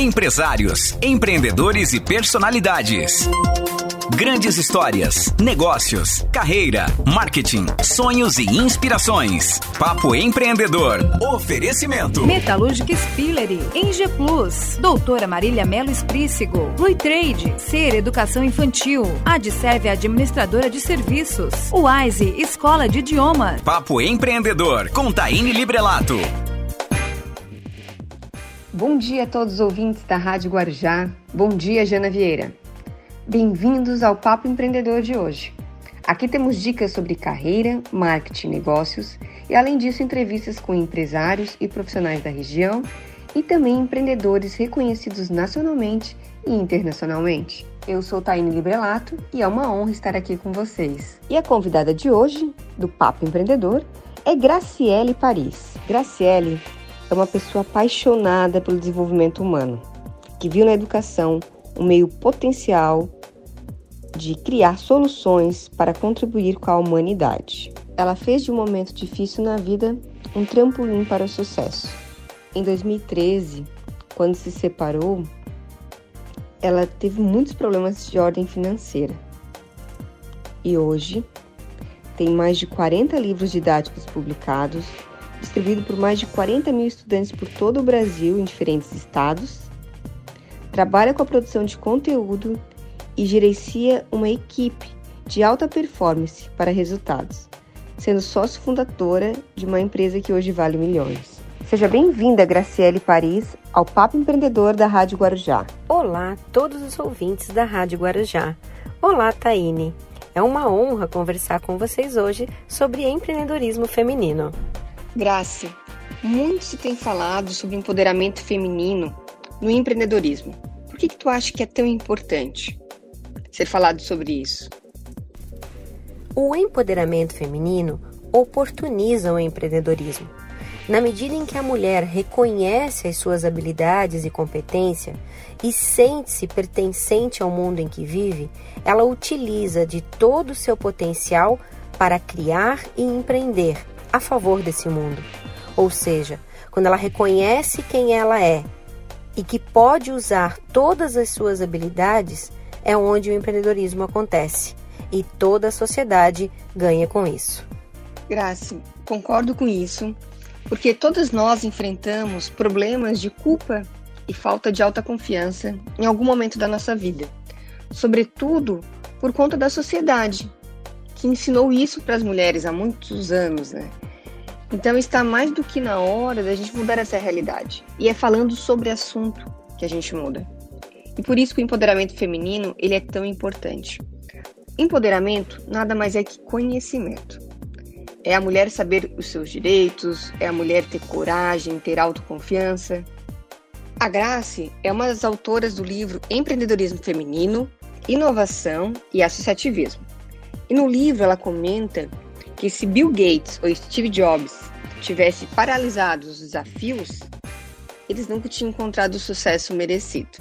Empresários, empreendedores e personalidades. Grandes histórias, negócios, carreira, marketing, sonhos e inspirações. Papo Empreendedor. Oferecimento. Metalúrgica Spillery, Eng Plus, Doutora Marília Melo Esprícigo, Rui Trade, Ser Educação Infantil, Adserve Administradora de Serviços, Wise Escola de Idiomas. Papo Empreendedor, com Taine Librelato. Bom dia a todos os ouvintes da Rádio Guarujá. Bom dia, Jana Vieira. Bem-vindos ao Papo Empreendedor de hoje. Aqui temos dicas sobre carreira, marketing, negócios e, além disso, entrevistas com empresários e profissionais da região e também empreendedores reconhecidos nacionalmente e internacionalmente. Eu sou Taine Librelato e é uma honra estar aqui com vocês. E a convidada de hoje, do Papo Empreendedor, é Graciele Paris. Graciele é uma pessoa apaixonada pelo desenvolvimento humano, que viu na educação um meio potencial de criar soluções para contribuir com a humanidade. Ela fez de um momento difícil na vida um trampolim para o sucesso. Em 2013, quando se separou, ela teve muitos problemas de ordem financeira. E hoje tem mais de 40 livros didáticos publicados, distribuído por mais de 40 mil estudantes por todo o Brasil em diferentes estados. Trabalha com a produção de conteúdo e gerencia uma equipe de alta performance para resultados, sendo sócio fundadora de uma empresa que hoje vale milhões. Seja bem-vinda, Graciele Paris, ao Papo Empreendedor da Rádio Guarujá. Olá, todos os ouvintes da Rádio Guarujá. Olá, Taine. É uma honra conversar com vocês hoje sobre empreendedorismo feminino. Grace, muito se tem falado sobre empoderamento feminino no empreendedorismo. Por que, que tu acha que é tão importante? ser falado sobre isso? O empoderamento feminino oportuniza o empreendedorismo. Na medida em que a mulher reconhece as suas habilidades e competência e sente-se pertencente ao mundo em que vive, ela utiliza de todo o seu potencial para criar e empreender a favor desse mundo. Ou seja, quando ela reconhece quem ela é e que pode usar todas as suas habilidades, é onde o empreendedorismo acontece e toda a sociedade ganha com isso. Graça, concordo com isso, porque todas nós enfrentamos problemas de culpa e falta de autoconfiança em algum momento da nossa vida, sobretudo por conta da sociedade, que ensinou isso para as mulheres há muitos anos, né? Então está mais do que na hora da gente mudar essa realidade. E é falando sobre assunto que a gente muda. E por isso que o empoderamento feminino ele é tão importante. Empoderamento nada mais é que conhecimento. É a mulher saber os seus direitos, é a mulher ter coragem, ter autoconfiança. A Grace é uma das autoras do livro Empreendedorismo Feminino, Inovação e Associativismo. E no livro ela comenta que se Bill Gates ou Steve Jobs tivesse paralisado os desafios, eles nunca tinham encontrado o sucesso merecido.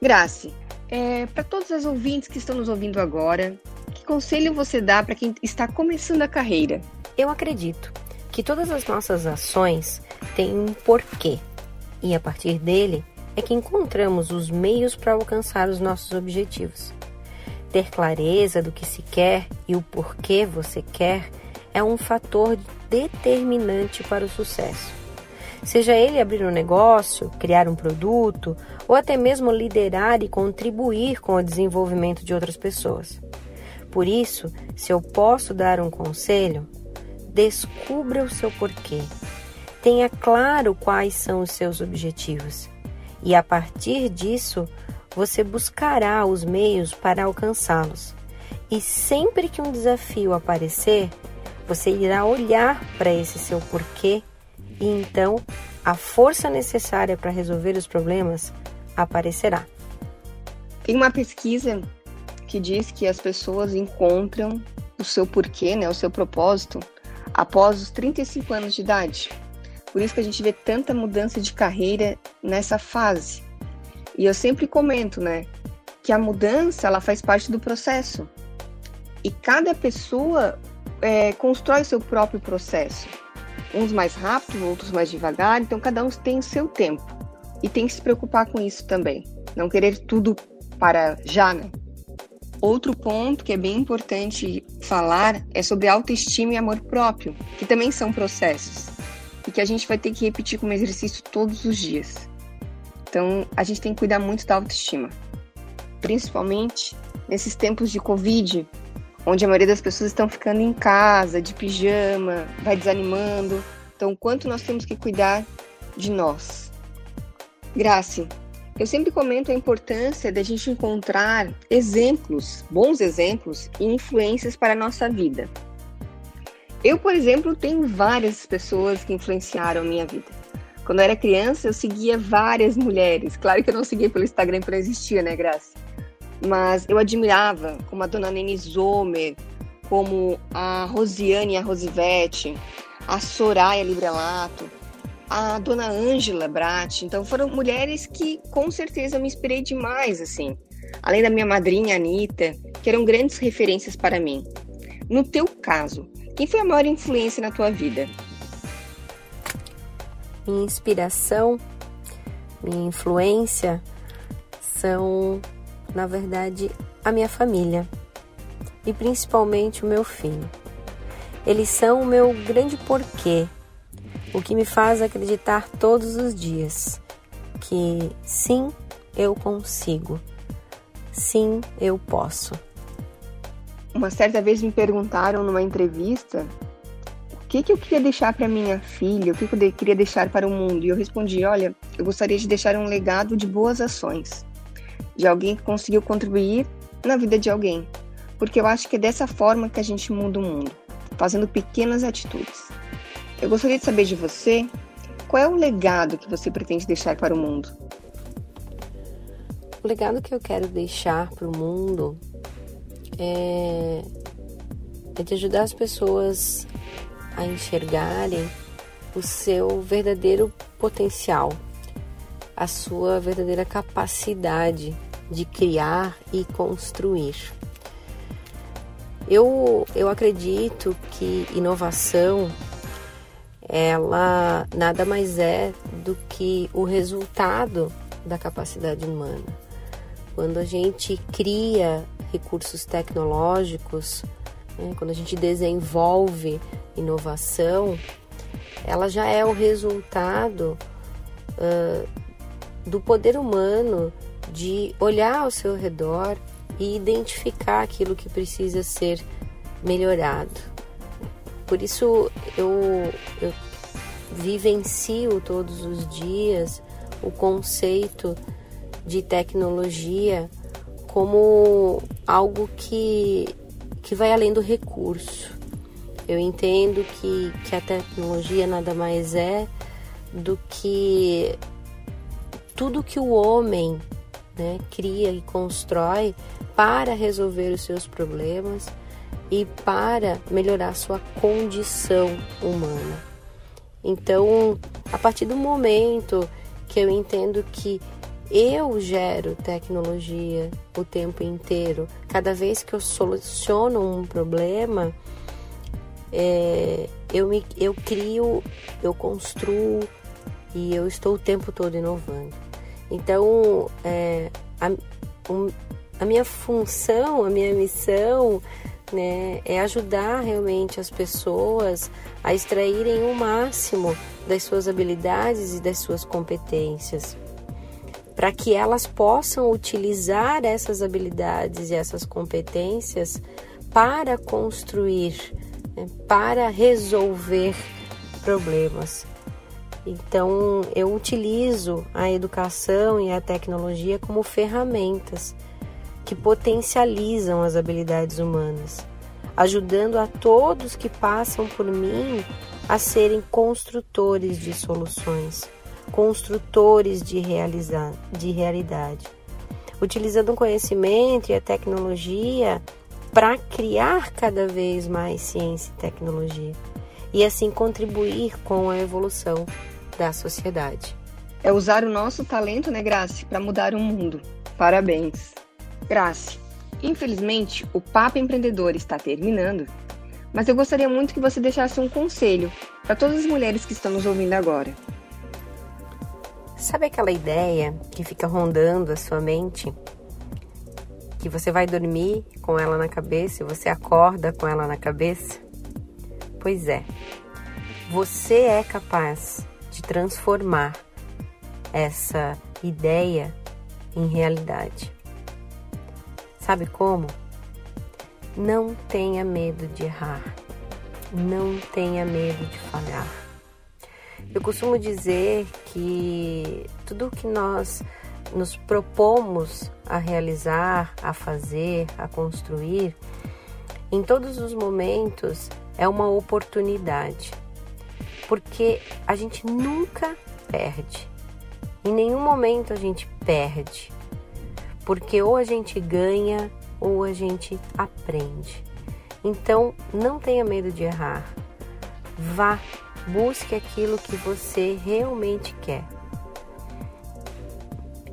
Grace, é, para todos os ouvintes que estão nos ouvindo agora, que conselho você dá para quem está começando a carreira? Eu acredito que todas as nossas ações têm um porquê e a partir dele é que encontramos os meios para alcançar os nossos objetivos. Ter clareza do que se quer e o porquê você quer é um fator determinante para o sucesso. Seja ele abrir um negócio, criar um produto ou até mesmo liderar e contribuir com o desenvolvimento de outras pessoas. Por isso, se eu posso dar um conselho, descubra o seu porquê. Tenha claro quais são os seus objetivos e a partir disso você buscará os meios para alcançá-los. E sempre que um desafio aparecer, você irá olhar para esse seu porquê e então a força necessária para resolver os problemas aparecerá. Tem uma pesquisa que diz que as pessoas encontram o seu porquê, né, o seu propósito, após os 35 anos de idade. Por isso que a gente vê tanta mudança de carreira nessa fase. E eu sempre comento, né, que a mudança ela faz parte do processo. E cada pessoa é, constrói seu próprio processo uns mais rápido, outros mais devagar, então cada um tem o seu tempo. e tem que se preocupar com isso também. Não querer tudo para já, né? Outro ponto que é bem importante falar é sobre autoestima e amor próprio, que também são processos e que a gente vai ter que repetir como exercício todos os dias. Então, a gente tem que cuidar muito da autoestima, principalmente nesses tempos de Covid, onde a maioria das pessoas estão ficando em casa, de pijama, vai desanimando. Então, quanto nós temos que cuidar de nós. Grace, eu sempre comento a importância da gente encontrar exemplos, bons exemplos e influências para a nossa vida. Eu, por exemplo, tenho várias pessoas que influenciaram a minha vida. Quando eu era criança, eu seguia várias mulheres. Claro que eu não seguia pelo Instagram, porque não existia, né, Graça? Mas eu admirava, como a dona Nene Zomer, como a Rosiane a Rosivete, a Soraya Librelato, a dona Ângela Brat. Então foram mulheres que com certeza me inspirei demais, assim. Além da minha madrinha Anitta, que eram grandes referências para mim. No teu caso, quem foi a maior influência na tua vida? Minha inspiração, minha influência são, na verdade, a minha família e principalmente o meu filho. Eles são o meu grande porquê o que me faz acreditar todos os dias que sim, eu consigo, sim, eu posso. Uma certa vez me perguntaram numa entrevista que, que eu queria deixar para minha filha, o que, que eu queria deixar para o mundo. E eu respondi: olha, eu gostaria de deixar um legado de boas ações, de alguém que conseguiu contribuir na vida de alguém. Porque eu acho que é dessa forma que a gente muda o mundo, fazendo pequenas atitudes. Eu gostaria de saber de você qual é o legado que você pretende deixar para o mundo. O legado que eu quero deixar para o mundo é, é de ajudar as pessoas a enxergarem o seu verdadeiro potencial, a sua verdadeira capacidade de criar e construir. Eu, eu acredito que inovação ela nada mais é do que o resultado da capacidade humana. Quando a gente cria recursos tecnológicos, né, quando a gente desenvolve inovação, ela já é o resultado uh, do poder humano de olhar ao seu redor e identificar aquilo que precisa ser melhorado. Por isso eu, eu vivencio todos os dias o conceito de tecnologia como algo que, que vai além do recurso. Eu entendo que, que a tecnologia nada mais é do que tudo que o homem né, cria e constrói para resolver os seus problemas e para melhorar sua condição humana. Então, a partir do momento que eu entendo que eu gero tecnologia o tempo inteiro, cada vez que eu soluciono um problema, é, eu, me, eu crio, eu construo e eu estou o tempo todo inovando. Então, é, a, um, a minha função, a minha missão né, é ajudar realmente as pessoas a extraírem o máximo das suas habilidades e das suas competências, para que elas possam utilizar essas habilidades e essas competências para construir, para resolver problemas. Então, eu utilizo a educação e a tecnologia como ferramentas que potencializam as habilidades humanas, ajudando a todos que passam por mim a serem construtores de soluções, construtores de, realizar, de realidade, utilizando o conhecimento e a tecnologia para criar cada vez mais ciência e tecnologia e assim contribuir com a evolução da sociedade. É usar o nosso talento, né, Grace, para mudar o mundo. Parabéns! Grace, infelizmente o Papo Empreendedor está terminando, mas eu gostaria muito que você deixasse um conselho para todas as mulheres que estão nos ouvindo agora. Sabe aquela ideia que fica rondando a sua mente? Que você vai dormir com ela na cabeça e você acorda com ela na cabeça? Pois é, você é capaz de transformar essa ideia em realidade. Sabe como? Não tenha medo de errar. Não tenha medo de falhar. Eu costumo dizer que tudo que nós nos propomos a realizar, a fazer, a construir, em todos os momentos é uma oportunidade. Porque a gente nunca perde. Em nenhum momento a gente perde. Porque ou a gente ganha ou a gente aprende. Então, não tenha medo de errar. Vá Busque aquilo que você realmente quer.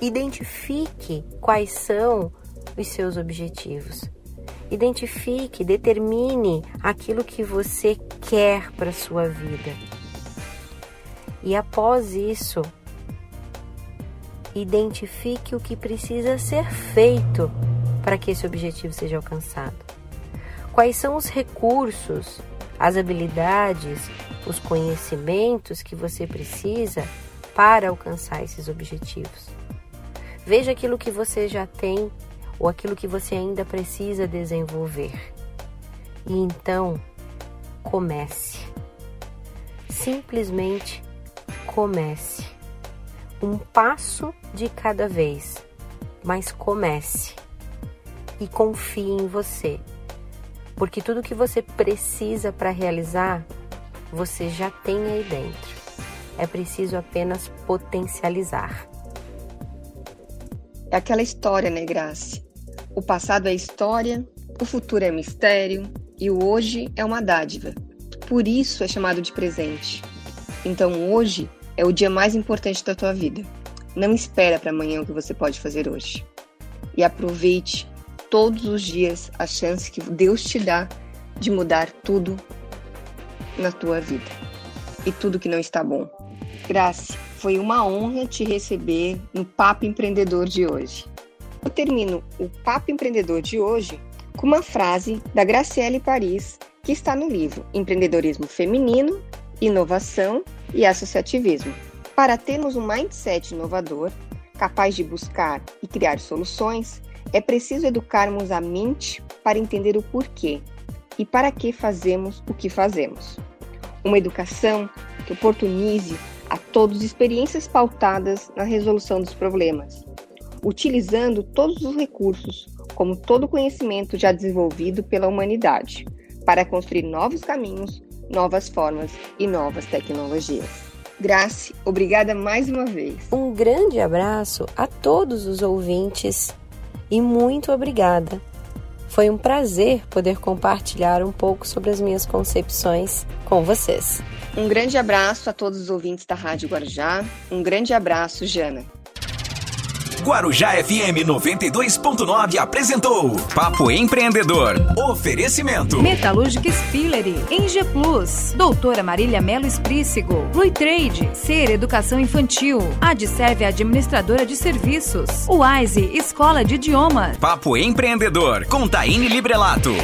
Identifique quais são os seus objetivos. Identifique, determine aquilo que você quer para sua vida. E após isso, identifique o que precisa ser feito para que esse objetivo seja alcançado. Quais são os recursos, as habilidades, os conhecimentos que você precisa para alcançar esses objetivos. Veja aquilo que você já tem ou aquilo que você ainda precisa desenvolver. E então, comece. Simplesmente comece. Um passo de cada vez, mas comece. E confie em você. Porque tudo que você precisa para realizar você já tem aí dentro. É preciso apenas potencializar. É aquela história, né, Grace? O passado é história, o futuro é mistério e o hoje é uma dádiva. Por isso é chamado de presente. Então hoje é o dia mais importante da tua vida. Não espera para amanhã o que você pode fazer hoje. E aproveite todos os dias a chance que Deus te dá de mudar tudo na tua vida e tudo que não está bom. Graça, foi uma honra te receber no Papo Empreendedor de hoje. Eu termino o Papo Empreendedor de hoje com uma frase da Graciele Paris, que está no livro Empreendedorismo Feminino, Inovação e Associativismo. Para termos um mindset inovador, capaz de buscar e criar soluções, é preciso educarmos a mente para entender o porquê e para que fazemos o que fazemos. Uma educação que oportunize a todos experiências pautadas na resolução dos problemas, utilizando todos os recursos, como todo o conhecimento já desenvolvido pela humanidade, para construir novos caminhos, novas formas e novas tecnologias. Grace, obrigada mais uma vez. Um grande abraço a todos os ouvintes e muito obrigada foi um prazer poder compartilhar um pouco sobre as minhas concepções com vocês. Um grande abraço a todos os ouvintes da Rádio Guarujá. Um grande abraço, Jana. Guarujá FM 92.9 apresentou Papo Empreendedor. Oferecimento. Metalúrgica Spillery, Eng Plus, Doutora Marília Melo Esprícigo, Rui Trade, Ser Educação Infantil, Adserve Administradora de Serviços, Wise Escola de Idiomas. Papo Empreendedor com Taine Librelato.